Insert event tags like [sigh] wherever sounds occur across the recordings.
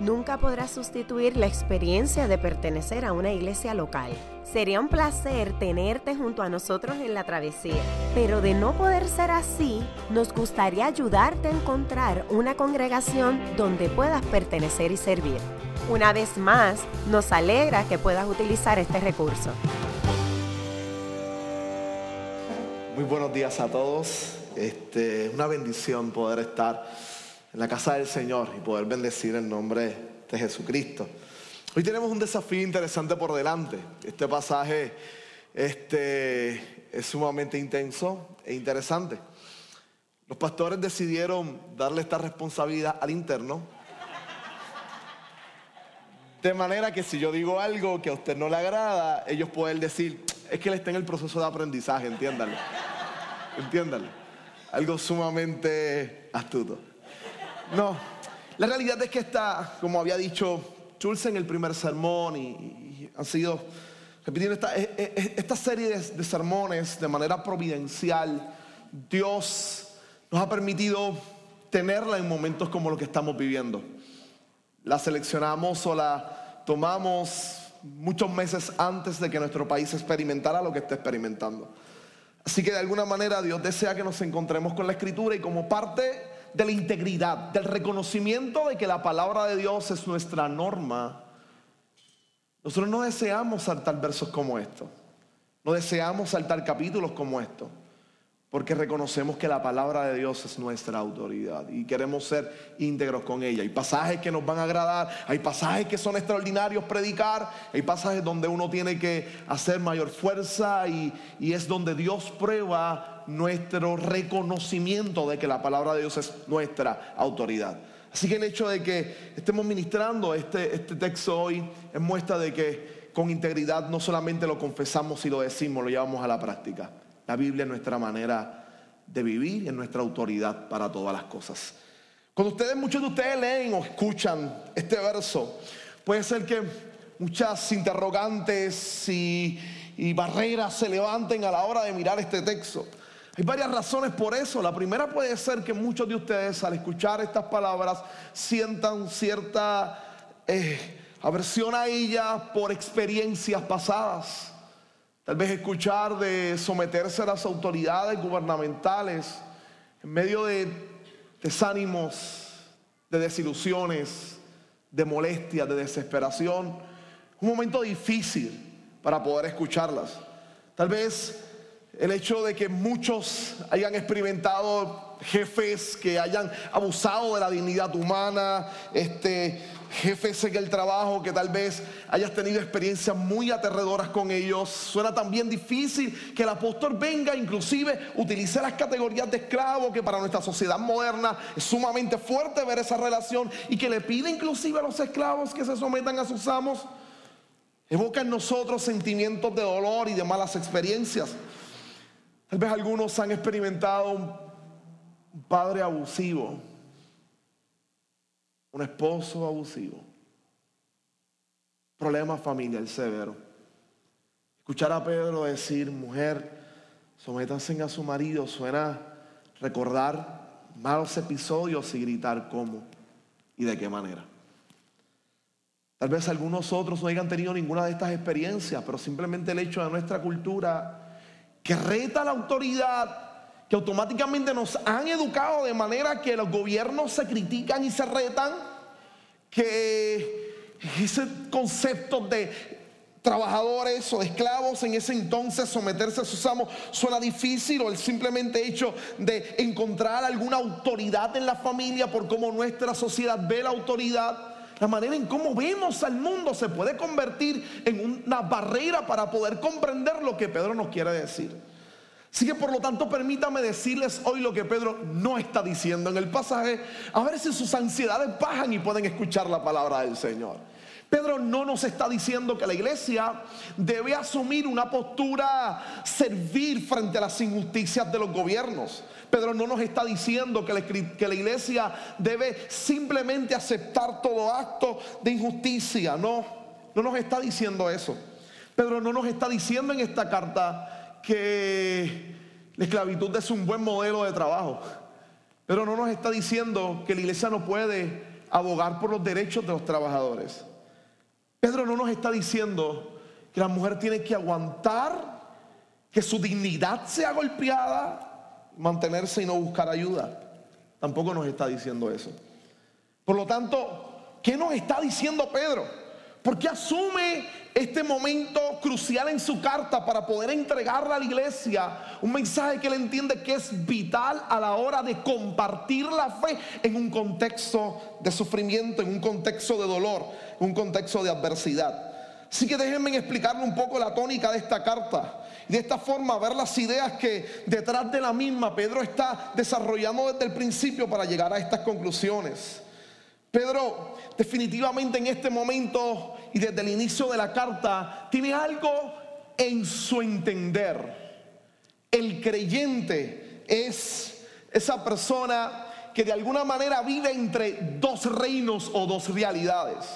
nunca podrá sustituir la experiencia de pertenecer a una iglesia local. Sería un placer tenerte junto a nosotros en la travesía, pero de no poder ser así, nos gustaría ayudarte a encontrar una congregación donde puedas pertenecer y servir. Una vez más, nos alegra que puedas utilizar este recurso. Muy buenos días a todos. Este, una bendición poder estar en la casa del Señor y poder bendecir el nombre de Jesucristo. Hoy tenemos un desafío interesante por delante. Este pasaje este, es sumamente intenso e interesante. Los pastores decidieron darle esta responsabilidad al interno. De manera que si yo digo algo que a usted no le agrada, ellos pueden decir, es que él está en el proceso de aprendizaje, entiéndalo. Entiéndalo. Algo sumamente astuto. No, la realidad es que está, como había dicho Schulze en el primer sermón, y, han sido repitiendo esta, e, e, esta serie de, de sermones de manera providencial, Dios nos ha permitido tenerla en momentos como los que estamos viviendo. La seleccionamos o la tomamos muchos meses antes de que nuestro país experimentara lo que está experimentando. Así que de alguna manera Dios desea que nos encontremos con la escritura y como parte de la integridad, del reconocimiento de que la palabra de Dios es nuestra norma, nosotros no deseamos saltar versos como estos, no deseamos saltar capítulos como estos, porque reconocemos que la palabra de Dios es nuestra autoridad y queremos ser íntegros con ella. Hay pasajes que nos van a agradar, hay pasajes que son extraordinarios predicar, hay pasajes donde uno tiene que hacer mayor fuerza y, y es donde Dios prueba nuestro reconocimiento de que la palabra de Dios es nuestra autoridad. Así que el hecho de que estemos ministrando este, este texto hoy es muestra de que con integridad no solamente lo confesamos y lo decimos, lo llevamos a la práctica. La Biblia es nuestra manera de vivir es nuestra autoridad para todas las cosas. Cuando ustedes, muchos de ustedes leen o escuchan este verso, puede ser que muchas interrogantes y barreras se levanten a la hora de mirar este texto. Hay varias razones por eso. La primera puede ser que muchos de ustedes al escuchar estas palabras sientan cierta eh, aversión a ellas por experiencias pasadas. Tal vez escuchar de someterse a las autoridades gubernamentales en medio de desánimos, de desilusiones, de molestias, de desesperación. Un momento difícil para poder escucharlas. Tal vez el hecho de que muchos hayan experimentado jefes que hayan abusado de la dignidad humana, este, jefes en el trabajo que tal vez hayas tenido experiencias muy aterradoras con ellos. Suena también difícil que el apóstol venga, inclusive utilice las categorías de esclavo, que para nuestra sociedad moderna es sumamente fuerte ver esa relación y que le pide inclusive a los esclavos que se sometan a sus amos. Evoca en nosotros sentimientos de dolor y de malas experiencias. Tal vez algunos han experimentado un padre abusivo, un esposo abusivo, problema familiar severo. Escuchar a Pedro decir, mujer, sométanse a su marido, suena recordar malos episodios y gritar cómo y de qué manera. Tal vez algunos otros no hayan tenido ninguna de estas experiencias, pero simplemente el hecho de nuestra cultura que reta la autoridad, que automáticamente nos han educado de manera que los gobiernos se critican y se retan, que ese concepto de trabajadores o de esclavos en ese entonces someterse a sus amos suena difícil o el simplemente hecho de encontrar alguna autoridad en la familia por cómo nuestra sociedad ve la autoridad la manera en cómo vemos al mundo se puede convertir en una barrera para poder comprender lo que Pedro nos quiere decir. Así que por lo tanto permítame decirles hoy lo que Pedro no está diciendo en el pasaje, a ver si sus ansiedades bajan y pueden escuchar la palabra del Señor. Pedro no nos está diciendo que la iglesia debe asumir una postura servir frente a las injusticias de los gobiernos. Pedro no nos está diciendo que la, iglesia debe simplemente aceptar todo acto de injusticia. No, no nos está diciendo eso. Pedro no nos está diciendo en esta carta que la esclavitud es un buen modelo de trabajo. Pero no nos está diciendo que la iglesia no puede abogar por los derechos de los trabajadores. Pedro no nos está diciendo que la mujer tiene que aguantar que su dignidad sea golpeada, mantenerse y no buscar ayuda. Tampoco nos está diciendo eso. Por lo tanto, ¿qué nos está diciendo Pedro? ¿Por qué asume este momento crucial en su carta para poder entregarle a la iglesia un mensaje que él entiende que es vital a la hora de compartir la fe en un contexto de sufrimiento, en un contexto de dolor, en un contexto de adversidad? Así que déjenme explicarle un poco la tónica de esta carta. De esta forma, ver las ideas que detrás de la misma Pedro está desarrollando desde el principio para llegar a estas conclusiones. Pedro definitivamente en este momento y desde el inicio de la carta tiene algo en su entender. El creyente es esa persona que de alguna manera vive entre dos reinos o dos realidades.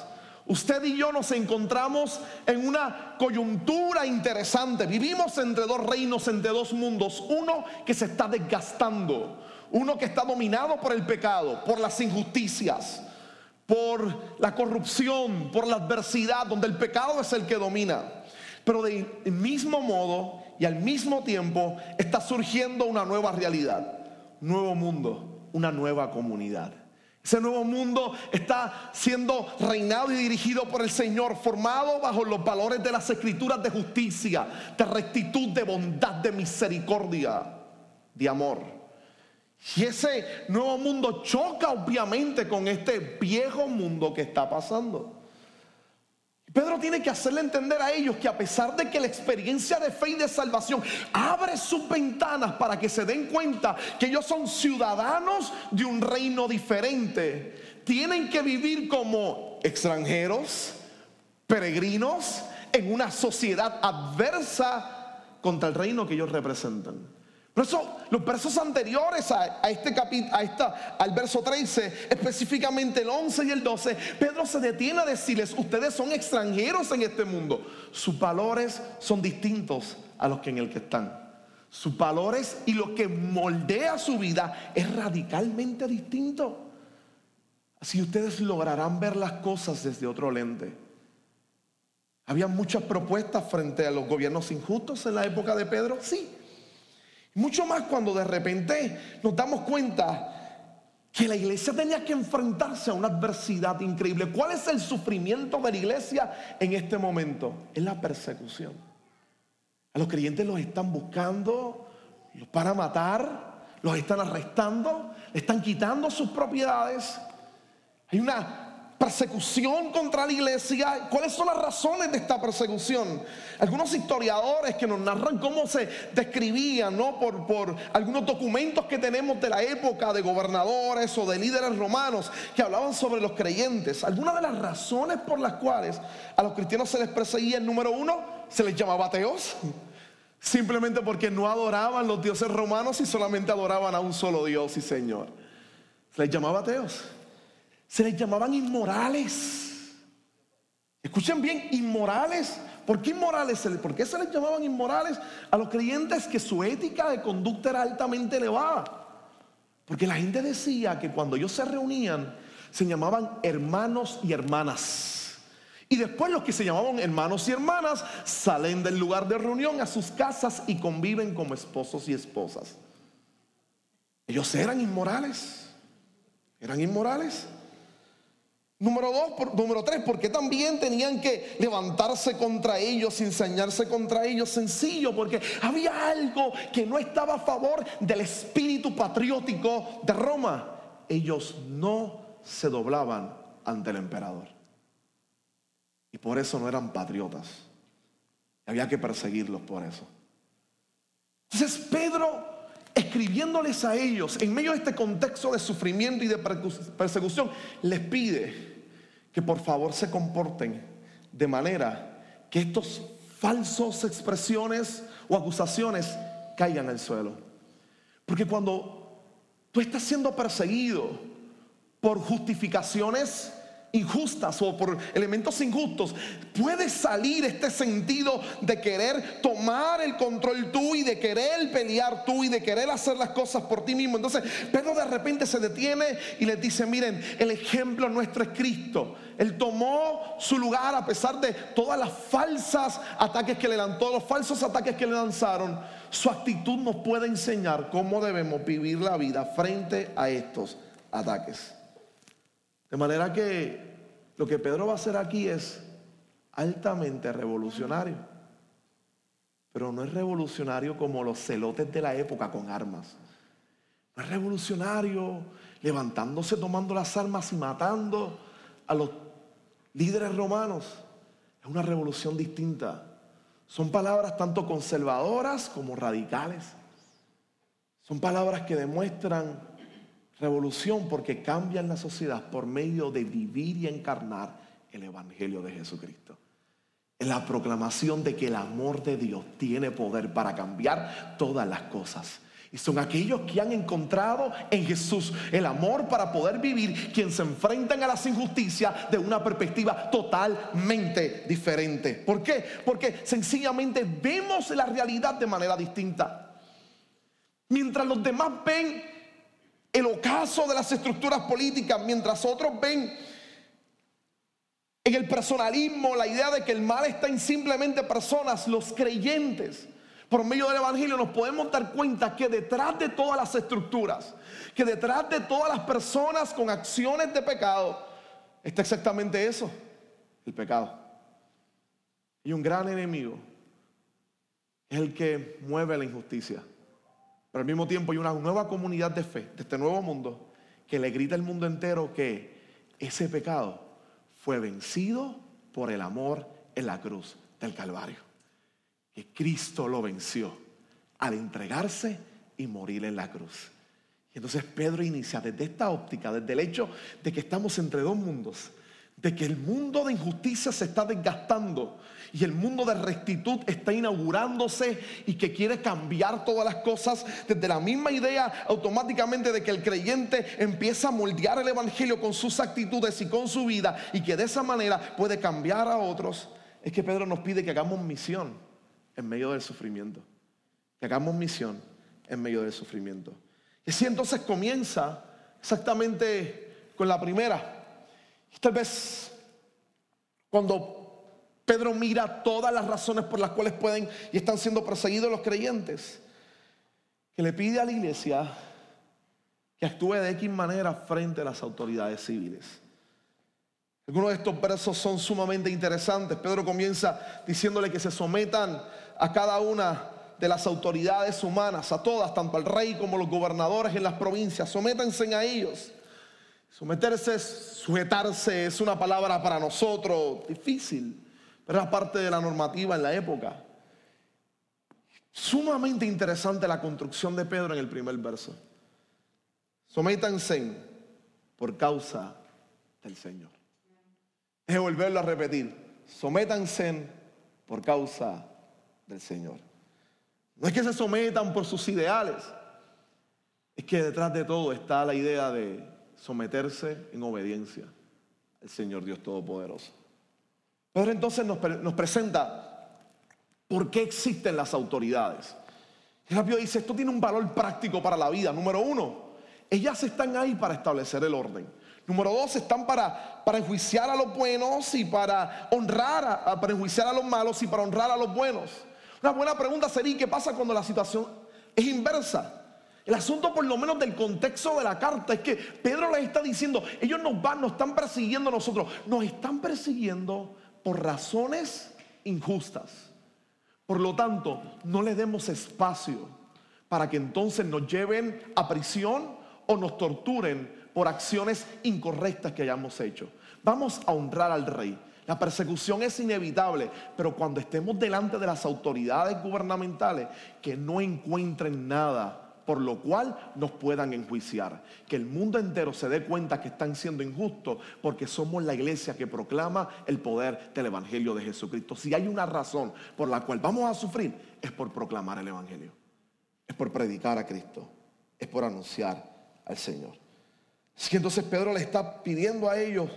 Usted y yo nos encontramos en una coyuntura interesante. Vivimos entre dos reinos, entre dos mundos. Uno que se está desgastando. Uno que está dominado por el pecado, por las injusticias, por la corrupción, por la adversidad, donde el pecado es el que domina. Pero del mismo modo y al mismo tiempo está surgiendo una nueva realidad, nuevo mundo, una nueva comunidad. Ese nuevo mundo está siendo reinado y dirigido por el Señor, formado bajo los valores de las escrituras de justicia, de rectitud, de bondad, de misericordia, de amor. Y ese nuevo mundo choca obviamente con este viejo mundo que está pasando. Pedro tiene que hacerle entender a ellos que a pesar de que la experiencia de fe y de salvación abre sus ventanas para que se den cuenta que ellos son ciudadanos de un reino diferente, tienen que vivir como extranjeros, peregrinos, en una sociedad adversa contra el reino que ellos representan. Por eso los versos anteriores a, este capítulo, a esta, al verso 13, específicamente el 11 y el 12, Pedro se detiene a decirles, ustedes son extranjeros en este mundo. Sus valores son distintos a los que en el que están. Sus valores y lo que moldea su vida es radicalmente distinto. Así ustedes lograrán ver las cosas desde otro lente. Había muchas propuestas frente a los gobiernos injustos en la época de Pedro, sí. Mucho más cuando de repente nos damos cuenta que la iglesia tenía que enfrentarse a una adversidad increíble. ¿Cuál es el sufrimiento de la iglesia en este momento? Es la persecución. A los creyentes los están buscando para matar, los están arrestando, le están quitando sus propiedades. Hay una persecución contra la iglesia. ¿Cuáles son las razones de esta persecución? Algunos historiadores que nos narran cómo se describían, ¿no? Por, por algunos documentos que tenemos de la época de gobernadores o de líderes romanos que hablaban sobre los creyentes. Algunas de las razones por las cuales a los cristianos se les perseguía, el número uno, se les llamaba ateos. [laughs] Simplemente porque no adoraban los dioses romanos y solamente adoraban a un solo Dios y Señor. Se les llamaba ateos. Se les llamaban inmorales. Escuchen bien, inmorales. ¿Por qué inmorales? ¿Por qué se les llamaban inmorales a los creyentes que su ética de conducta era altamente elevada? Porque la gente decía que cuando ellos se reunían se llamaban hermanos y hermanas. Y después los que se llamaban hermanos y hermanas salen del lugar de reunión a sus casas y conviven como esposos y esposas. Ellos eran inmorales. Eran inmorales. Número dos, número tres, porque también tenían que levantarse contra ellos, enseñarse contra ellos. Sencillo, porque había algo que no estaba a favor del espíritu patriótico de Roma. Ellos no se doblaban ante el emperador. Y por eso no eran patriotas. Había que perseguirlos por eso. Entonces Pedro escribiéndoles a ellos en medio de este contexto de sufrimiento y de persecución, les pide que por favor se comporten de manera que estos falsos expresiones o acusaciones caigan al suelo. Porque cuando tú estás siendo perseguido por justificaciones injustas o por elementos injustos, puede salir este sentido de querer tomar el control tú y de querer pelear tú y de querer hacer las cosas por ti mismo. Entonces Pedro de repente se detiene y les dice, miren, el ejemplo nuestro es Cristo. Él tomó su lugar a pesar de todas las falsas ataques que le todos los falsos ataques que le lanzaron. Su actitud nos puede enseñar cómo debemos vivir la vida frente a estos ataques. De manera que lo que Pedro va a hacer aquí es altamente revolucionario. Pero no es revolucionario como los celotes de la época con armas. No es revolucionario levantándose, tomando las armas y matando a los líderes romanos. Es una revolución distinta. Son palabras tanto conservadoras como radicales. Son palabras que demuestran Revolución porque cambian la sociedad por medio de vivir y encarnar el Evangelio de Jesucristo. En la proclamación de que el amor de Dios tiene poder para cambiar todas las cosas. Y son aquellos que han encontrado en Jesús el amor para poder vivir, quienes se enfrentan a las injusticias de una perspectiva totalmente diferente. ¿Por qué? Porque sencillamente vemos la realidad de manera distinta. Mientras los demás ven el ocaso de las estructuras políticas, mientras otros ven en el personalismo la idea de que el mal está en simplemente personas, los creyentes. Por medio del Evangelio nos podemos dar cuenta que detrás de todas las estructuras, que detrás de todas las personas con acciones de pecado, está exactamente eso, el pecado. Y un gran enemigo es el que mueve la injusticia. Pero al mismo tiempo hay una nueva comunidad de fe, de este nuevo mundo, que le grita al mundo entero que ese pecado fue vencido por el amor en la cruz del Calvario. Que Cristo lo venció al entregarse y morir en la cruz. Y entonces Pedro inicia desde esta óptica, desde el hecho de que estamos entre dos mundos, de que el mundo de injusticia se está desgastando y el mundo de rectitud está inaugurándose y que quiere cambiar todas las cosas desde la misma idea automáticamente de que el creyente empieza a moldear el Evangelio con sus actitudes y con su vida y que de esa manera puede cambiar a otros, es que Pedro nos pide que hagamos misión en medio del sufrimiento, que hagamos misión en medio del sufrimiento. Y así entonces comienza exactamente con la primera. Tal vez cuando Pedro mira todas las razones por las cuales pueden y están siendo perseguidos los creyentes, que le pide a la iglesia que actúe de X manera frente a las autoridades civiles. Algunos de estos versos son sumamente interesantes. Pedro comienza diciéndole que se sometan a cada una de las autoridades humanas, a todas, tanto al rey como los gobernadores en las provincias. Sométanse a ellos. Someterse, sujetarse es una palabra para nosotros difícil. Era parte de la normativa en la época. Sumamente interesante la construcción de Pedro en el primer verso. Sométanse por causa del Señor. Es volverlo a repetir. Sométanse por causa del Señor. No es que se sometan por sus ideales. Es que detrás de todo está la idea de someterse en obediencia al Señor Dios Todopoderoso. Pedro entonces nos, presenta por qué existen las autoridades. Y rápido dice, esto tiene un valor práctico para la vida. Número uno, ellas están ahí para establecer el orden. Número dos, están para, para enjuiciar a los buenos y para honrar, a, para enjuiciar a los malos y para honrar a los buenos. Una buena pregunta sería, ¿qué pasa cuando la situación es inversa? El asunto por lo menos del contexto de la carta es que Pedro les está diciendo, ellos nos van, nos están persiguiendo a nosotros, nos están persiguiendo por razones injustas. Por lo tanto, no le demos espacio para que entonces nos lleven a prisión o nos torturen por acciones incorrectas que hayamos hecho. Vamos a honrar al rey. La persecución es inevitable, pero cuando estemos delante de las autoridades gubernamentales, que no encuentren nada por lo cual nos puedan enjuiciar. Que el mundo entero se dé cuenta que están siendo injustos porque somos la iglesia que proclama el poder del Evangelio de Jesucristo. Si hay una razón por la cual vamos a sufrir, es por proclamar el Evangelio. Es por predicar a Cristo. Es por anunciar al Señor. Que entonces Pedro le está pidiendo a ellos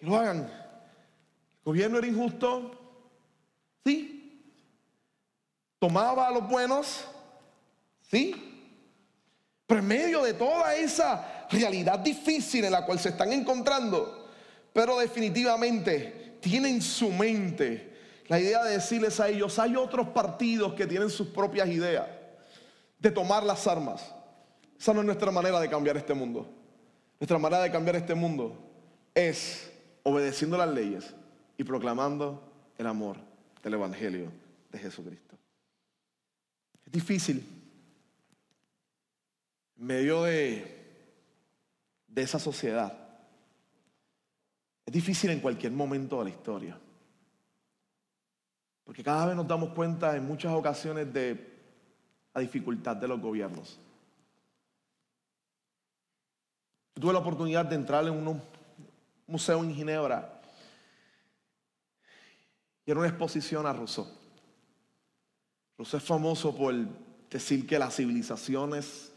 que lo hagan. ¿El gobierno era injusto? Sí. ¿Tomaba a los buenos? Sí. Pero en medio de toda esa realidad difícil en la cual se están encontrando, pero definitivamente tienen su mente la idea de decirles a ellos, hay otros partidos que tienen sus propias ideas de tomar las armas. Esa no es nuestra manera de cambiar este mundo. Nuestra manera de cambiar este mundo es obedeciendo las leyes y proclamando el amor del Evangelio de Jesucristo. Es difícil. Medio de, de esa sociedad. Es difícil en cualquier momento de la historia. Porque cada vez nos damos cuenta en muchas ocasiones de la dificultad de los gobiernos. tuve la oportunidad de entrar en un museo en Ginebra y era una exposición a Rousseau. Rousseau es famoso por decir que la civilización es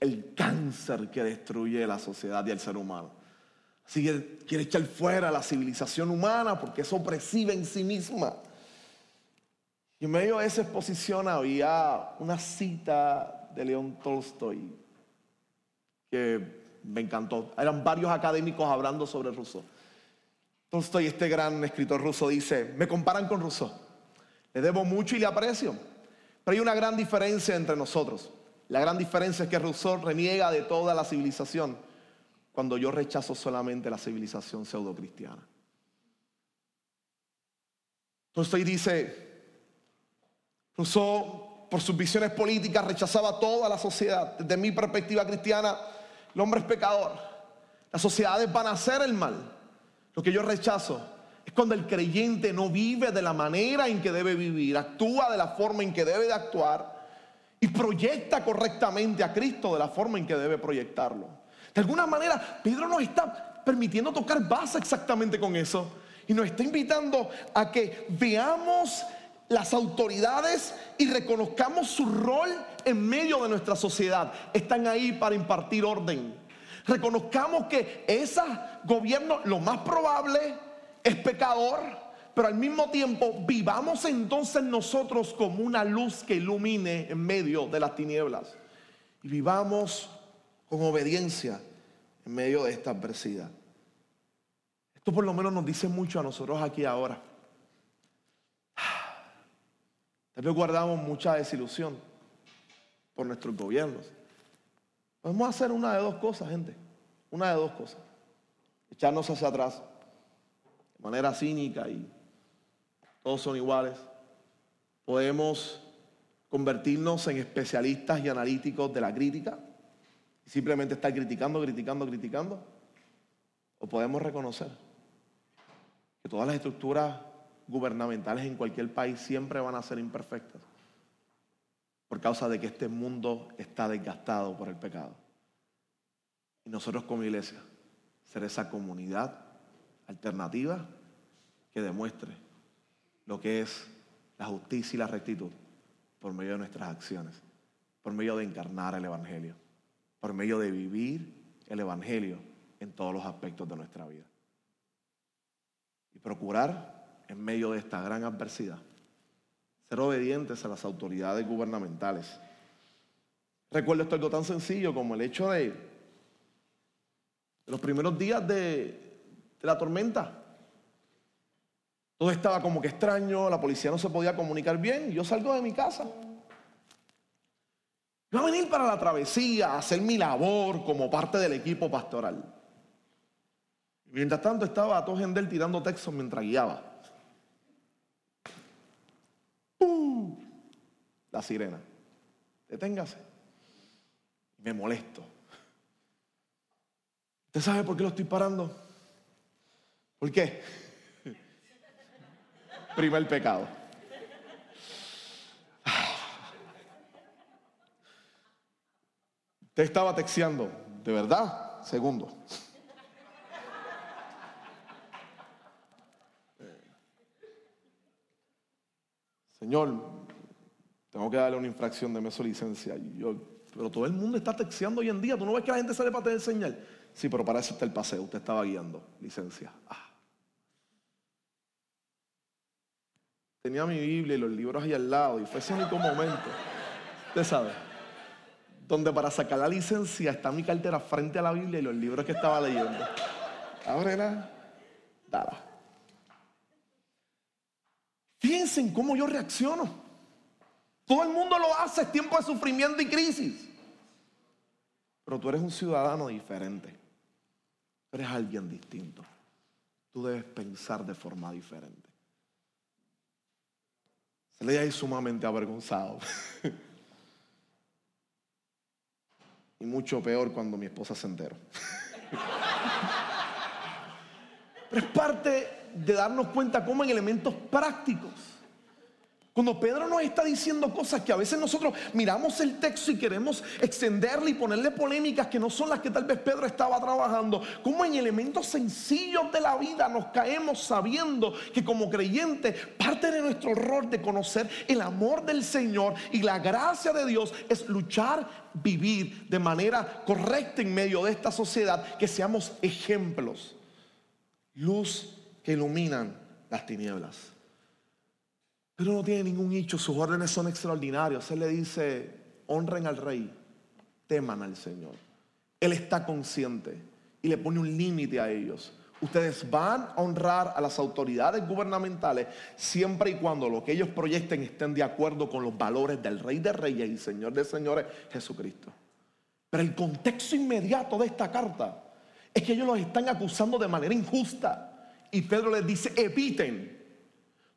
el cáncer que destruye la sociedad y el ser humano. Así que quiere echar fuera la civilización humana porque es opresiva en sí misma. Y en medio de esa exposición había una cita de León Tolstoy que me encantó. Eran varios académicos hablando sobre Rousseau. Tolstoy, este gran escritor ruso, dice, me comparan con Rousseau. Le debo mucho y le aprecio. Pero hay una gran diferencia entre nosotros. La gran diferencia es que Rousseau reniega de toda la civilización cuando yo rechazo solamente la civilización pseudo-cristiana. Tolstoy dice, Rousseau, por sus visiones políticas, rechazaba toda la sociedad. Desde mi perspectiva cristiana, el hombre es pecador. Las sociedades van a hacer el mal. Lo que yo rechazo es cuando el creyente no vive de la manera en que debe vivir, actúa de la forma en que debe de actuar y proyecta correctamente a Cristo de la forma en que debe proyectarlo. De alguna manera, Pedro nos está permitiendo tocar base exactamente con eso y nos está invitando a que veamos las autoridades y reconozcamos su rol en medio de nuestra sociedad. Están ahí para impartir orden. Reconozcamos que ese gobierno lo más probable es pecador, pero al mismo tiempo vivamos entonces nosotros como una luz que ilumine en medio de las tinieblas. Y vivamos con obediencia en medio de esta adversidad. Esto por lo menos nos dice mucho a nosotros aquí ahora. Tal vez guardamos mucha desilusión por nuestros gobiernos. Podemos hacer una de dos cosas, gente. Una de dos cosas. Echarnos hacia atrás de manera cínica y todos son iguales. Podemos convertirnos en especialistas y analíticos de la crítica y simplemente estar criticando, criticando, criticando. O podemos reconocer que todas las estructuras gubernamentales en cualquier país siempre van a ser imperfectas por causa de que este mundo está desgastado por el pecado. Y nosotros como iglesia, ser esa comunidad alternativa que demuestre lo que es la justicia y la rectitud por medio de nuestras acciones, por medio de encarnar el Evangelio, por medio de vivir el Evangelio en todos los aspectos de nuestra vida. Y procurar en medio de esta gran adversidad. Ser obedientes a las autoridades gubernamentales. Recuerdo esto algo tan sencillo como el hecho de, los primeros días de, de la tormenta. Todo estaba como que extraño, la policía no se podía comunicar bien. Yo salgo de mi casa. Iba a venir para la travesía, a hacer mi labor como parte del equipo pastoral. Mientras tanto estaba a todo Gendel tirando textos mientras guiaba. la sirena. Deténgase. Me molesto. ¿Usted sabe por qué lo estoy parando? ¿Por qué? Primer pecado. Usted estaba texteando, ¿de verdad? Segundo. Señor, tengo que darle una infracción de su licencia. Yo, Pero todo el mundo está texteando hoy en día. Tú no ves que la gente sale para tener señal. Sí, pero para eso está el paseo. Usted estaba guiando. Licencia. Ah. Tenía mi Biblia y los libros ahí al lado. Y fue ese único momento. Usted sabe. Donde para sacar la licencia está mi cartera frente a la Biblia y los libros que estaba leyendo. Ábrela. Dala. Fíjense en cómo yo reacciono. Todo el mundo lo hace, es tiempo de sufrimiento y crisis. Pero tú eres un ciudadano diferente. Tú eres alguien distinto. Tú debes pensar de forma diferente. Se le ahí sumamente avergonzado. [laughs] y mucho peor cuando mi esposa se enteró. [laughs] Pero es parte de darnos cuenta cómo en elementos prácticos cuando Pedro nos está diciendo cosas que a veces nosotros miramos el texto y queremos extenderle y ponerle polémicas que no son las que tal vez Pedro estaba trabajando, como en elementos sencillos de la vida nos caemos sabiendo que como creyentes parte de nuestro rol de conocer el amor del Señor y la gracia de Dios es luchar, vivir de manera correcta en medio de esta sociedad, que seamos ejemplos, luz que iluminan las tinieblas. Pero no tiene ningún hecho, sus órdenes son extraordinarios. Él le dice, honren al rey, teman al Señor. Él está consciente y le pone un límite a ellos. Ustedes van a honrar a las autoridades gubernamentales siempre y cuando lo que ellos proyecten estén de acuerdo con los valores del Rey de Reyes y Señor de Señores, Jesucristo. Pero el contexto inmediato de esta carta es que ellos los están acusando de manera injusta. Y Pedro les dice, eviten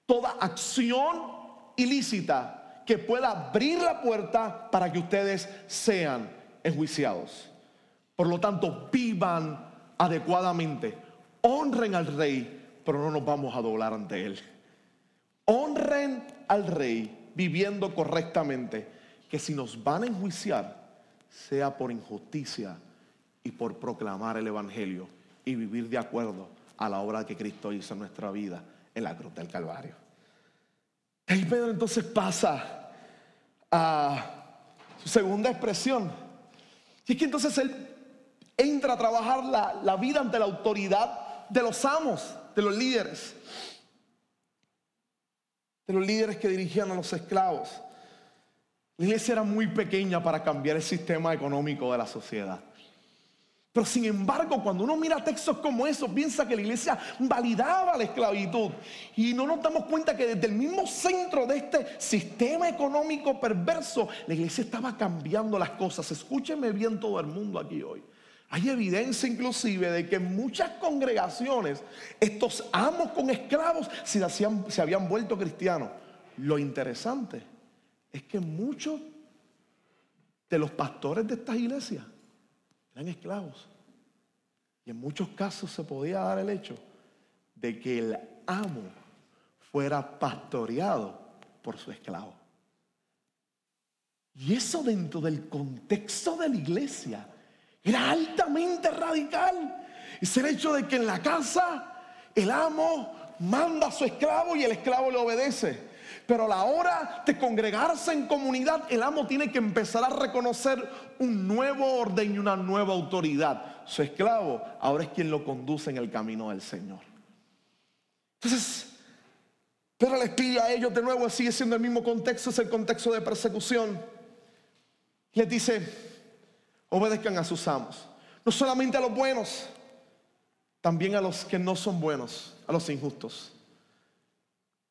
toda acción ilícita que pueda abrir la puerta para que ustedes sean enjuiciados. Por lo tanto, vivan adecuadamente, honren al rey, pero no nos vamos a doblar ante él. Honren al rey viviendo correctamente, que si nos van a enjuiciar, sea por injusticia y por proclamar el Evangelio y vivir de acuerdo a la obra que Cristo hizo en nuestra vida en la cruz del Calvario. Y Pedro entonces pasa a su segunda expresión. Y es que entonces él entra a trabajar la, la vida ante la autoridad de los amos, de los líderes. De los líderes que dirigían a los esclavos. La iglesia era muy pequeña para cambiar el sistema económico de la sociedad. Pero sin embargo, cuando uno mira textos como esos, piensa que la iglesia validaba la esclavitud. Y no nos damos cuenta que desde el mismo centro de este sistema económico perverso, la iglesia estaba cambiando las cosas. Escúcheme bien todo el mundo aquí hoy. Hay evidencia inclusive de que en muchas congregaciones estos amos con esclavos se, se habían vuelto cristianos. Lo interesante es que muchos de los pastores de estas iglesias eran esclavos. Y en muchos casos se podía dar el hecho de que el amo fuera pastoreado por su esclavo. Y eso dentro del contexto de la iglesia era altamente radical. Es el hecho de que en la casa el amo manda a su esclavo y el esclavo le obedece. Pero a la hora de congregarse en comunidad, el amo tiene que empezar a reconocer un nuevo orden y una nueva autoridad. Su esclavo ahora es quien lo conduce en el camino del Señor. Entonces, pero les pide a ellos de nuevo, sigue siendo el mismo contexto, es el contexto de persecución. Les dice, obedezcan a sus amos. No solamente a los buenos, también a los que no son buenos, a los injustos.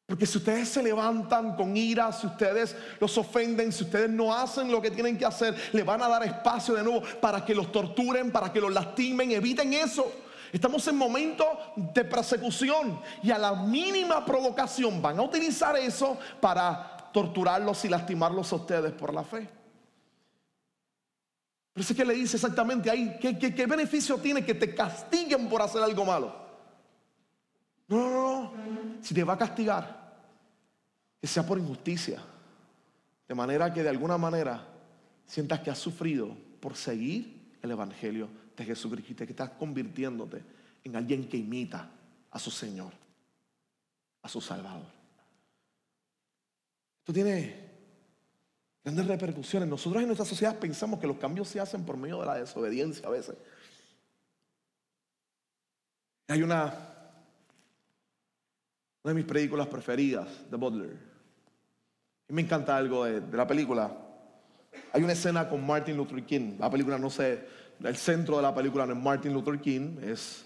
Porque si ustedes se levantan con ira, si ustedes los ofenden, si ustedes no hacen lo que tienen que hacer, le van a dar espacio de nuevo para que los torturen, para que los lastimen, eviten eso. Estamos en momentos de persecución y a la mínima provocación van a utilizar eso para torturarlos y lastimarlos a ustedes por la fe. Pero es que le dice exactamente ahí, ¿qué, qué beneficio tiene que te castiguen por hacer algo malo? No, no, no. Si te va a castigar, que sea por injusticia. De manera que de alguna manera sientas que has sufrido por seguir el Evangelio de Jesucristo, que estás convirtiéndote en alguien que imita a su Señor, a su Salvador. Esto tiene grandes repercusiones. Nosotros en nuestra sociedad pensamos que los cambios se hacen por medio de la desobediencia a veces. Hay una, una de mis películas preferidas de Butler. Y me encanta algo de, la película. Hay una escena con Martin Luther King. La película no sé, el centro de la película no es Martin Luther King, es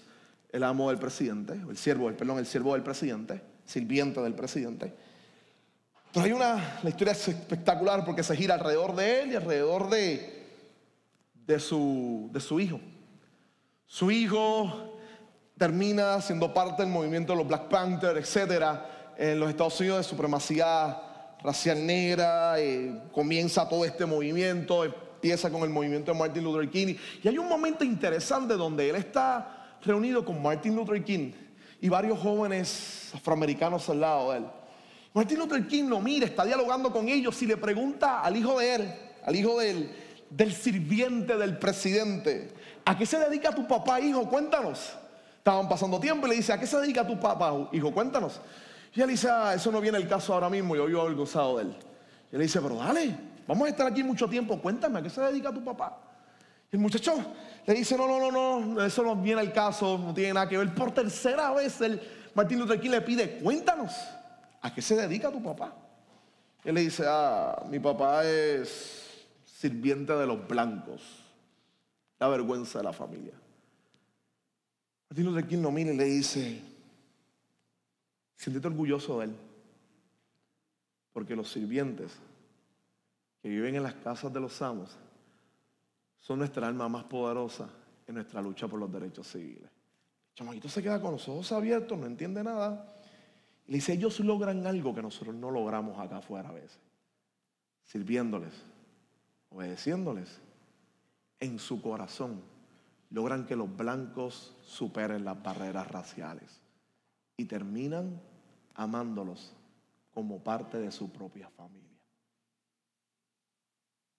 el amo del presidente, el siervo, perdón, el siervo del presidente, sirviente del presidente. Pero hay una, la historia es espectacular porque se gira alrededor de él y alrededor de, de, su, de su hijo. Su hijo termina siendo parte del movimiento de los Black Panthers, etcétera, en los Estados Unidos de supremacía racial negra, eh, comienza todo este movimiento, empieza con el movimiento de Martin Luther King. Y hay un momento interesante donde él está reunido con Martin Luther King y varios jóvenes afroamericanos al lado de él. Martin Luther King lo mira, está dialogando con ellos y le pregunta al hijo de él, al hijo del, del sirviente del presidente, ¿a qué se dedica tu papá, hijo? Cuéntanos. Estaban pasando tiempo y le dice, ¿a qué se dedica tu papá, hijo? Cuéntanos. Y él dice, ah, eso no viene el caso ahora mismo, yo vivo avergonzado de él. Y él dice, pero dale, vamos a estar aquí mucho tiempo, cuéntame, ¿a qué se dedica tu papá? Y el muchacho le dice, no, no, no, no, eso no viene el caso, no tiene nada que ver. Por tercera vez el Martín Luther le pide, cuéntanos, ¿a qué se dedica tu papá? Y él le dice, ah, mi papá es sirviente de los blancos, la vergüenza de la familia. Martín Luther lo mira y le dice, siéntete orgulloso de él, porque los sirvientes que viven en las casas de los amos son nuestra alma más poderosa en nuestra lucha por los derechos civiles. El chamaquito se queda con los ojos abiertos, no entiende nada. Y le dice, ellos logran algo que nosotros no logramos acá afuera a veces. Sirviéndoles, obedeciéndoles. En su corazón logran que los blancos superen las barreras raciales y terminan amándolos como parte de su propia familia.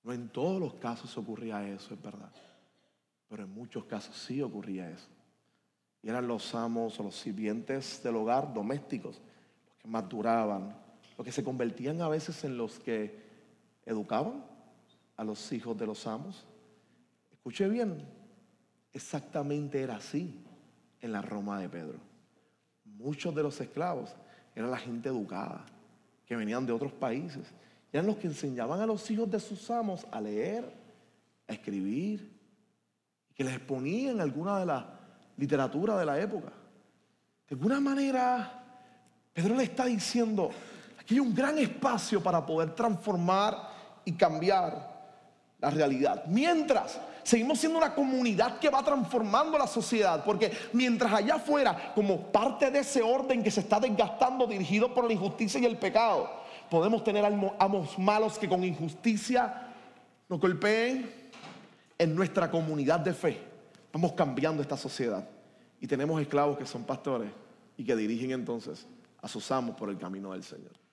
No en todos los casos ocurría eso, es verdad. Pero en muchos casos sí ocurría eso. Y eran los amos o los sirvientes del hogar domésticos los que más duraban, los que se convertían a veces en los que educaban a los hijos de los amos. Escuche bien, exactamente era así en la Roma de Pedro. Muchos de los esclavos eran la gente educada, que venían de otros países. Eran los que enseñaban a los hijos de sus amos a leer, a escribir, que les exponían alguna de la literatura de la época. De alguna manera, Pedro le está diciendo, aquí hay un gran espacio para poder transformar y cambiar la realidad. Mientras seguimos siendo una comunidad que va transformando la sociedad, porque mientras allá afuera, como parte de ese orden que se está desgastando, dirigido por la injusticia y el pecado, podemos tener amos malos que con injusticia nos golpeen en nuestra comunidad de fe. Vamos cambiando esta sociedad y tenemos esclavos que son pastores y que dirigen entonces a sus amos por el camino del Señor.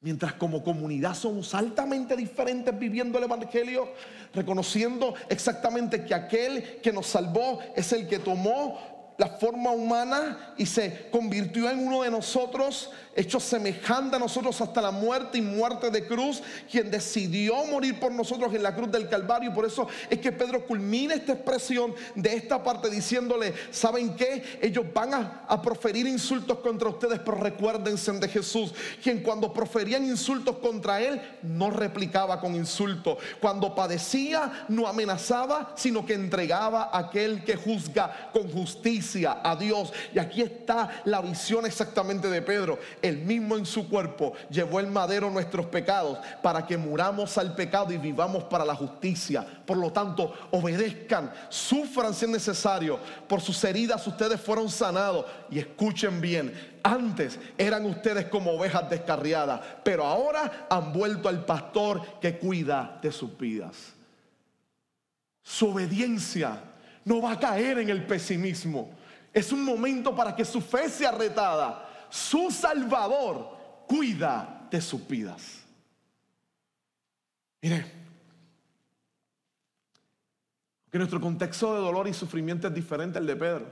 Mientras como comunidad somos altamente diferentes viviendo el Evangelio, reconociendo exactamente que aquel que nos salvó es el que tomó la forma humana y se convirtió en uno de nosotros, hecho semejante a nosotros hasta la muerte y muerte de cruz, quien decidió morir por nosotros en la cruz del Calvario. Por eso es que Pedro culmina esta expresión de esta parte diciéndole, ¿saben qué? Ellos van a, a proferir insultos contra ustedes, pero recuérdense de Jesús, quien cuando proferían insultos contra él, no replicaba con insulto. Cuando padecía, no amenazaba, sino que entregaba a aquel que juzga con justicia a Dios. Y aquí está la visión exactamente de Pedro. El mismo en su cuerpo llevó el madero nuestros pecados para que muramos al pecado y vivamos para la justicia. Por lo tanto, obedezcan, sufran si es necesario. Por sus heridas ustedes fueron sanados. Y escuchen bien, antes eran ustedes como ovejas descarriadas, pero ahora han vuelto al pastor que cuida de sus vidas. Su obediencia no va a caer en el pesimismo. Es un momento para que su fe sea retada. Su Salvador cuida de sus vidas. Mire, que nuestro contexto de dolor y sufrimiento es diferente al de Pedro.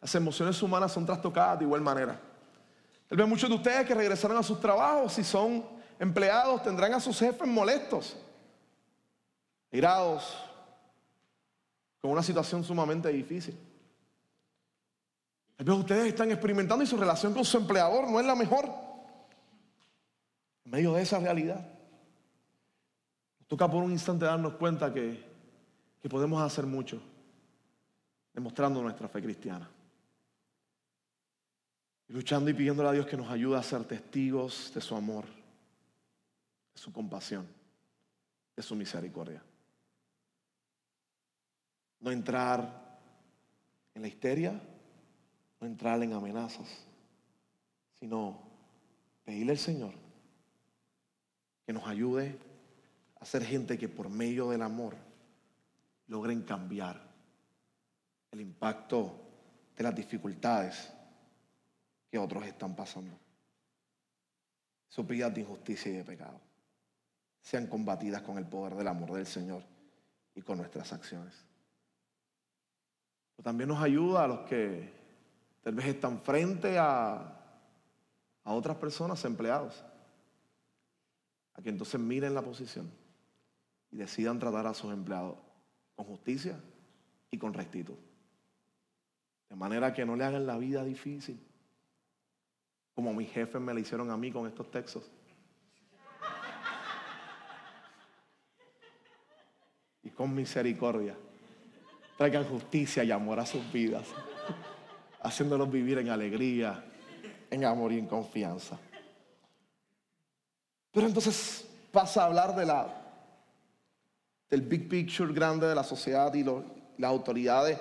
Las emociones humanas son trastocadas de igual manera. Tal vez muchos de ustedes que regresaron a sus trabajos y son empleados tendrán a sus jefes molestos, irados, con una situación sumamente difícil. Tal vez ustedes están experimentando y su relación con su empleador no es la mejor. En medio de esa realidad, nos toca por un instante darnos cuenta que, que podemos hacer mucho demostrando nuestra fe cristiana. Y luchando y pidiéndole a Dios que nos ayude a ser testigos de su amor, de su compasión, de su misericordia. No entrar en la histeria, no entrar en amenazas, sino pedirle al Señor que nos ayude a ser gente que por medio del amor logren cambiar el impacto de las dificultades que otros están pasando. Sus vidas de injusticia y de pecado sean combatidas con el poder del amor del Señor y con nuestras acciones. También nos ayuda a los que tal vez están frente a, a otras personas, empleados, a que entonces miren la posición y decidan tratar a sus empleados con justicia y con rectitud. De manera que no le hagan la vida difícil, como mis jefes me la hicieron a mí con estos textos. Y con misericordia traigan justicia y amor a sus vidas, haciéndolos vivir en alegría, en amor y en confianza. Pero entonces pasa a hablar de la, del big picture grande de la sociedad y las autoridades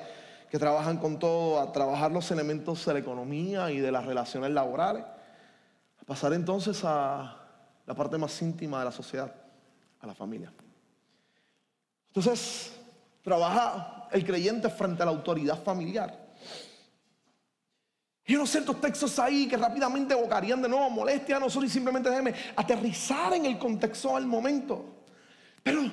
que trabajan con todo, a trabajar los elementos de la economía y de las relaciones laborales, a pasar entonces a la parte más íntima de la sociedad, a la familia. Entonces, trabaja el creyente frente a la autoridad familiar. Y unos ciertos textos ahí que rápidamente evocarían de nuevo molestia a nosotros y simplemente déjeme aterrizar en el contexto del momento. Pero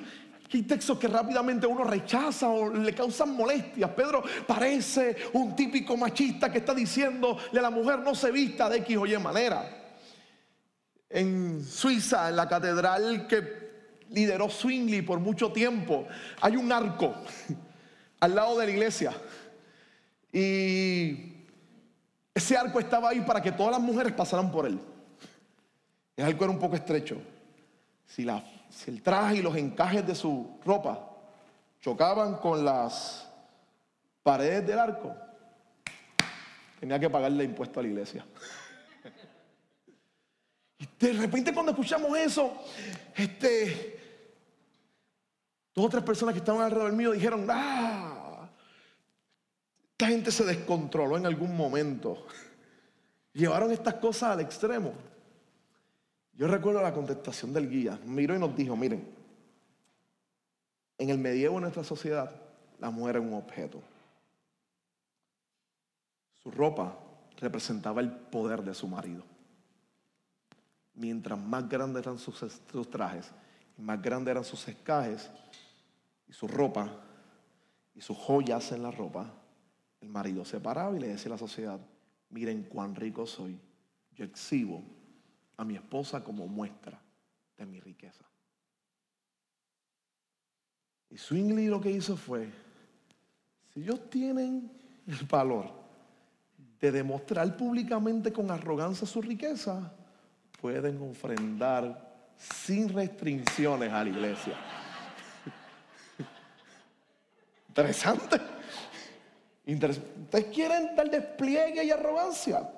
hay textos que rápidamente uno rechaza o le causan molestias. Pedro parece un típico machista que está diciéndole a la mujer no se vista de X o Y manera. En Suiza, en la catedral que lideró Zwingli por mucho tiempo, hay un arco [laughs] al lado de la iglesia. Y ese arco estaba ahí para que todas las mujeres pasaran por él. El arco era un poco estrecho. Si el traje y los encajes de su ropa chocaban con las paredes del arco, tenía que pagarle impuesto a la iglesia. Y de repente cuando escuchamos eso, este, dos o tres personas que estaban alrededor mío dijeron, ah, gente se descontroló en algún momento. [laughs] Llevaron estas cosas al extremo. Yo recuerdo la contestación del guía. Miró y nos dijo, miren, en el medievo de nuestra sociedad, la mujer era un objeto. Su ropa representaba el poder de su marido. Mientras más grandes eran sus, sus trajes, y más grandes eran sus escajes y su ropa y sus joyas en la ropa, el marido se paraba y le decía a la sociedad, miren cuán rico soy, yo exhibo a mi esposa como muestra de mi riqueza. Y Swingley lo que hizo fue, si ellos tienen el valor de demostrar públicamente con arrogancia su riqueza, pueden ofrendar sin restricciones a la iglesia. [laughs] Interesante. ¿Ustedes quieren dar despliegue y arrogancia?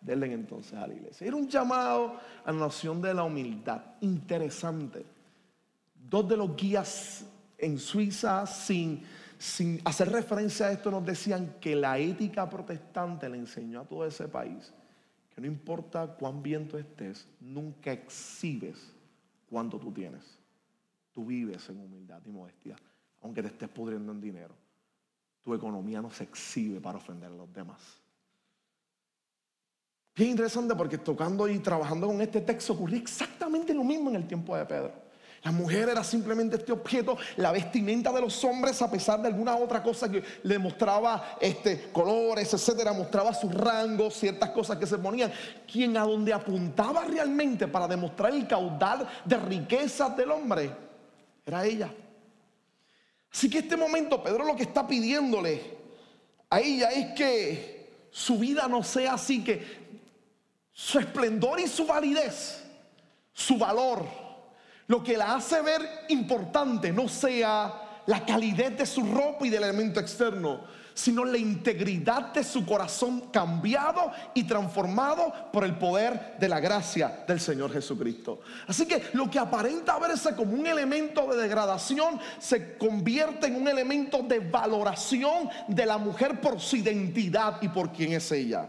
denle entonces a la iglesia. Era un llamado a la noción de la humildad. Interesante. Dos de los guías en Suiza, sin, sin hacer referencia a esto, nos decían que la ética protestante le enseñó a todo ese país que no importa cuán bien tú estés, nunca exhibes cuánto tú tienes. Tú vives en humildad y modestia, aunque te estés pudriendo en dinero. Tu economía no se exhibe para ofender a los demás. Bien interesante porque tocando y trabajando con este texto ocurrió exactamente lo mismo en el tiempo de Pedro. La mujer era simplemente este objeto, la vestimenta de los hombres, a pesar de alguna otra cosa que le mostraba este, colores, etcétera, mostraba sus rangos, ciertas cosas que se ponían. Quien a donde apuntaba realmente para demostrar el caudal de riquezas del hombre era ella. Así que este momento, Pedro lo que está pidiéndole a ella es que su vida no sea así, que su esplendor y su validez, su valor, lo que la hace ver importante no sea la calidez de su ropa y del elemento externo, sino la integridad de su corazón cambiado y transformado por el poder de la gracia del Señor Jesucristo. Así que lo que aparenta verse como un elemento de degradación se convierte en un elemento de valoración de la mujer por su identidad y por quién es ella.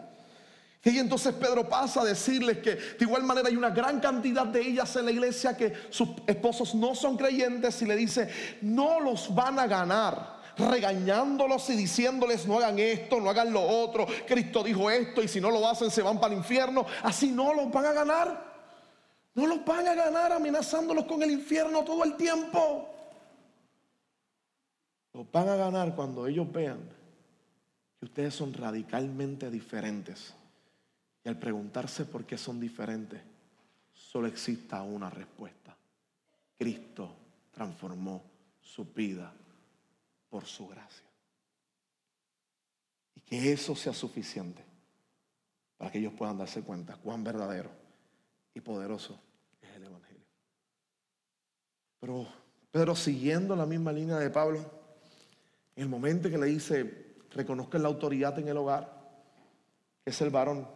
Y entonces Pedro pasa a decirles que de igual manera hay una gran cantidad de ellas en la iglesia que sus esposos no son creyentes y le dice, no los van a ganar regañándolos y diciéndoles no hagan esto, no hagan lo otro. Cristo dijo esto y si no lo hacen se van para el infierno. Así no los van a ganar. No los van a ganar amenazándolos con el infierno todo el tiempo. Los van a ganar cuando ellos vean que ustedes son radicalmente diferentes y al preguntarse por qué son diferentes, solo exista una respuesta. Cristo transformó su vida por su gracia. Y que eso sea suficiente para que ellos puedan darse cuenta cuán verdadero y poderoso es el Evangelio. Pero Pedro, siguiendo la misma línea de Pablo, en el momento que le dice, reconozca la autoridad en el hogar, que es el varón,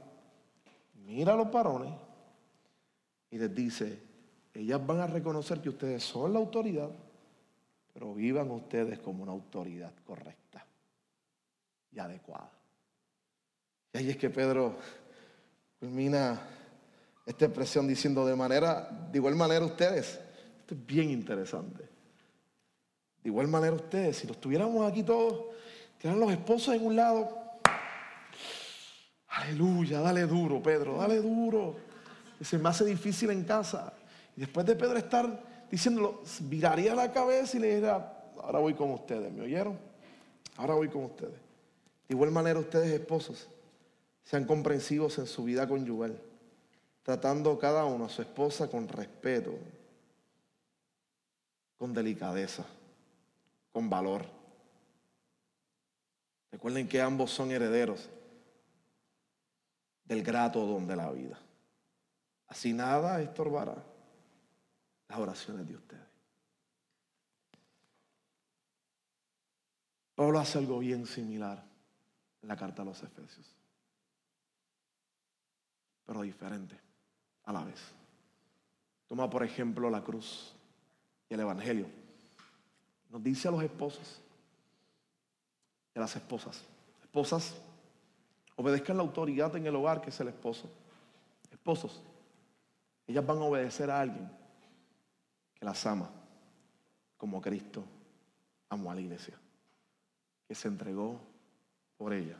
mira a los varones y les dice, ellas van a reconocer que ustedes son la autoridad, pero vivan ustedes como una autoridad correcta y adecuada. Y ahí es que Pedro culmina esta expresión diciendo de manera, de igual manera ustedes, esto es bien interesante. De igual manera ustedes, si los tuviéramos aquí todos, tienen los esposos en un lado, Aleluya, dale duro, Pedro, dale duro. Se me hace difícil en casa. Y después de Pedro estar diciéndolo, viraría la cabeza y le diría, ahora voy con ustedes, ¿me oyeron? Ahora voy con ustedes. De igual manera ustedes esposos, sean comprensivos en su vida conyugal, tratando cada uno a su esposa con respeto, con delicadeza, con valor. Recuerden que ambos son herederos del grato don de la vida. Así nada estorbará las oraciones de ustedes. Pablo hace algo bien similar en la carta a los Efesios, pero diferente a la vez. Toma por ejemplo la cruz y el Evangelio. Nos dice a los esposos y a las esposas, esposas, Obedezcan la autoridad en el hogar que es el esposo. Esposos, ellas van a obedecer a alguien las ama como Cristo amó a la iglesia, que se entregó por ella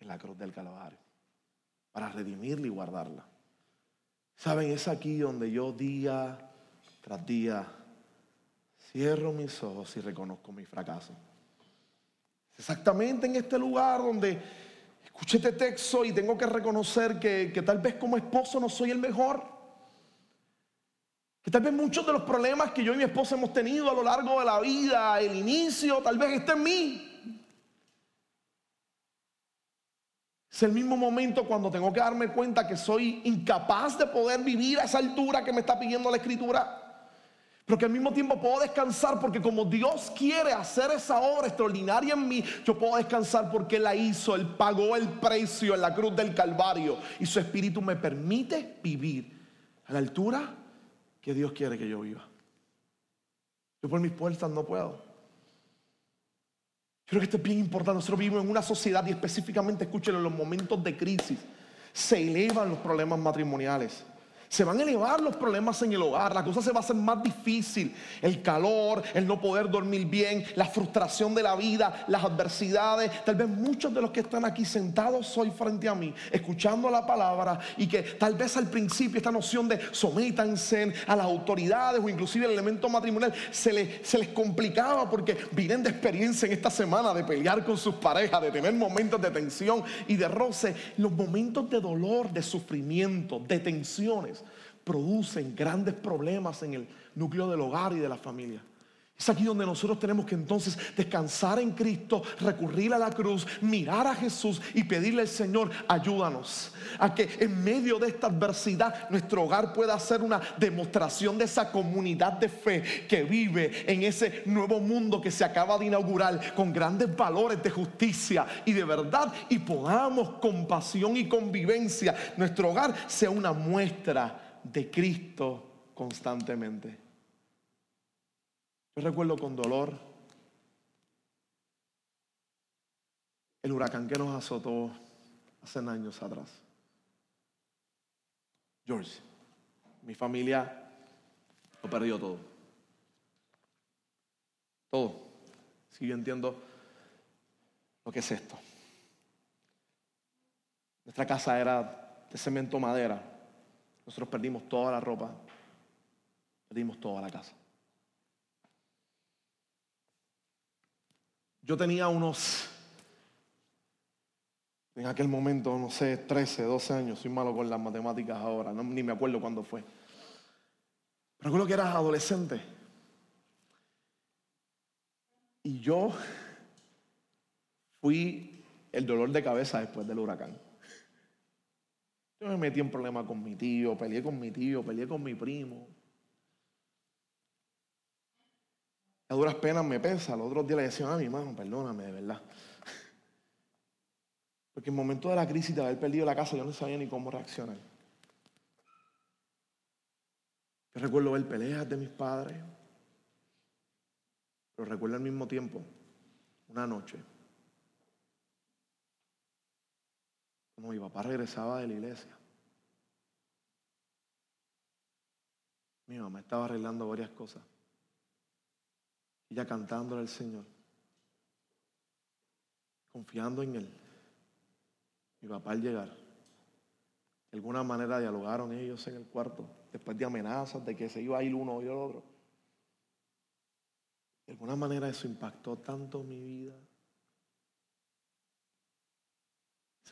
en la cruz del Calvario para redimirla y guardarla. Saben, es aquí donde yo día tras día cierro mis ojos y reconozco mi fracaso. Exactamente en este lugar donde escuché este texto y tengo que reconocer que, que tal vez como esposo no soy el mejor. Que tal vez muchos de los problemas que yo y mi esposa hemos tenido a lo largo de la vida, el inicio, tal vez esté en mí. Es el mismo momento cuando tengo que darme cuenta que soy incapaz de poder vivir a esa altura que me está pidiendo la escritura. Pero que al mismo tiempo puedo descansar porque como Dios quiere hacer esa obra extraordinaria en mí, yo puedo descansar porque Él la hizo, Él pagó el precio en la cruz del Calvario y su Espíritu me permite vivir a la altura que Dios quiere que yo viva. Yo por mis fuerzas no puedo. Yo creo que esto es bien importante. Nosotros vivimos en una sociedad y específicamente, escúchenlo, en los momentos de crisis se elevan los problemas matrimoniales Se van a elevar los problemas en el hogar, la cosa se va a hacer más difícil. El calor, el no poder dormir bien, la frustración de la vida, las adversidades. Tal vez muchos de los que están aquí sentados hoy frente a mí, escuchando la palabra y que tal vez al principio esta noción de sométanse a las autoridades o inclusive el elemento matrimonial se les, se les complicaba porque vienen de experiencia en esta semana de pelear con sus parejas, de tener momentos de tensión y de roce. Los momentos de dolor, de sufrimiento, de tensiones producen grandes problemas en el núcleo del hogar y de la familia. Es aquí donde nosotros tenemos que entonces descansar en Cristo, recurrir a la cruz, mirar a Jesús y pedirle al Señor, ayúdanos a que en medio de esta adversidad nuestro hogar pueda ser una demostración de esa comunidad de fe que vive en ese nuevo mundo que se acaba de inaugurar con grandes valores de justicia y de verdad y podamos con pasión y convivencia nuestro hogar sea una muestra de Cristo constantemente. Yo recuerdo con dolor el huracán que nos azotó hace años atrás. George, mi familia lo perdió todo. Todo. Si yo entiendo lo que es esto. Nuestra casa era de cemento madera. Nosotros perdimos toda la ropa, perdimos toda la casa. Yo tenía unos, en aquel momento, no sé, 13, 12 años, soy malo con las matemáticas ahora, ni me acuerdo cuándo fue. Pero recuerdo que eras adolescente. Y yo fui el dolor de cabeza después del huracán. Yo me metí en problemas con mi tío, peleé con mi tío, peleé con mi primo. A duras penas me pesa. Los otros días le decía a mi hermano, perdóname, de verdad. [laughs] Porque en el momento de la crisis de haber perdido la casa, yo no sabía ni cómo reaccionar. Yo recuerdo ver peleas de mis padres, pero recuerdo al mismo tiempo una noche Como mi papá regresaba de la iglesia. Mi mamá estaba arreglando varias cosas. Ella cantándole al Señor. Confiando en Él. Mi papá al llegar. De alguna manera dialogaron ellos en el cuarto. Después de amenazas de que se iba a ir uno y el otro. De alguna manera eso impactó tanto mi vida.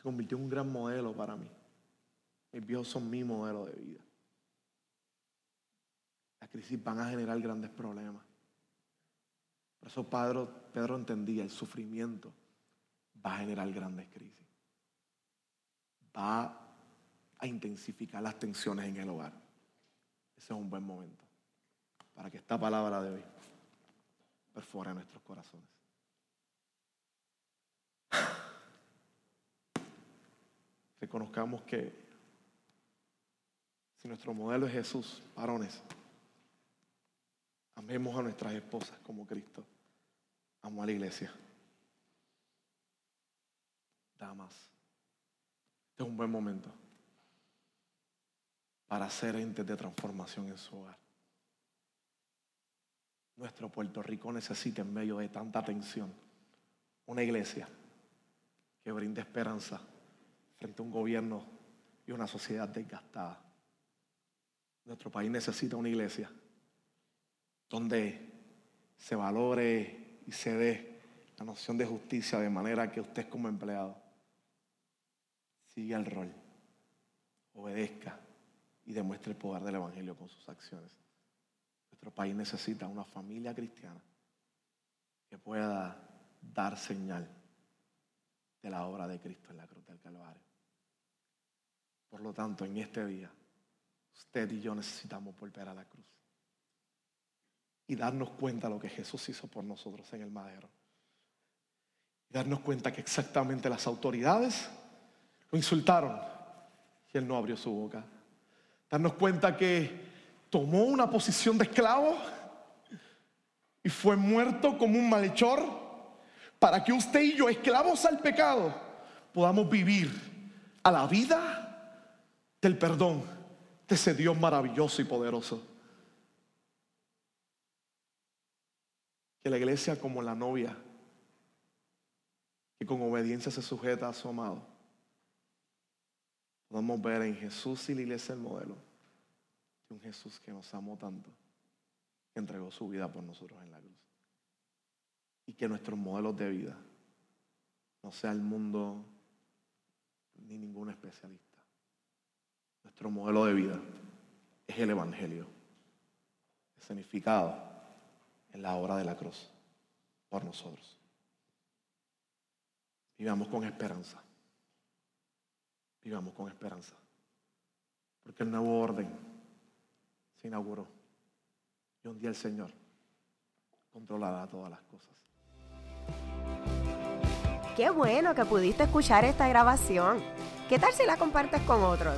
Se convirtió en un gran modelo para mí. Mis viejos son mi modelo de vida. Las crisis van a generar grandes problemas. Por eso Pedro, Pedro entendía, el sufrimiento va a generar grandes crisis. Va a intensificar las tensiones en el hogar. Ese es un buen momento para que esta palabra de hoy perfore nuestros corazones. Reconozcamos que si nuestro modelo es Jesús, varones, amemos a nuestras esposas como Cristo amó a la iglesia. Damas, este es un buen momento para ser entes de transformación en su hogar. Nuestro Puerto Rico necesita en medio de tanta tensión una iglesia que brinde esperanza frente a un gobierno y una sociedad desgastada. Nuestro país necesita una iglesia donde se valore y se dé la noción de justicia de manera que usted como empleado siga el rol, obedezca y demuestre el poder del Evangelio con sus acciones. Nuestro país necesita una familia cristiana que pueda dar señal de la obra de Cristo en la cruz del Calvario. Por lo tanto, en este día, usted y yo necesitamos volver a la cruz y darnos cuenta de lo que Jesús hizo por nosotros en el madero. Y darnos cuenta que exactamente las autoridades lo insultaron y él no abrió su boca. Darnos cuenta que tomó una posición de esclavo y fue muerto como un malhechor para que usted y yo, esclavos al pecado, podamos vivir a la vida del perdón, ese Dios maravilloso y poderoso. Que la iglesia como la novia, que con obediencia se sujeta a su amado, podamos ver en Jesús y la iglesia el modelo de un Jesús que nos amó tanto, que entregó su vida por nosotros en la cruz. Y que nuestros modelos de vida no sea el mundo ni ningún especialista. Nuestro modelo de vida es el Evangelio, escenificado en la obra de la cruz por nosotros. Vivamos con esperanza. Vivamos con esperanza. Porque el nuevo orden se inauguró. Y un día el Señor controlará todas las cosas. Qué bueno que pudiste escuchar esta grabación. ¿Qué tal si la compartes con otros?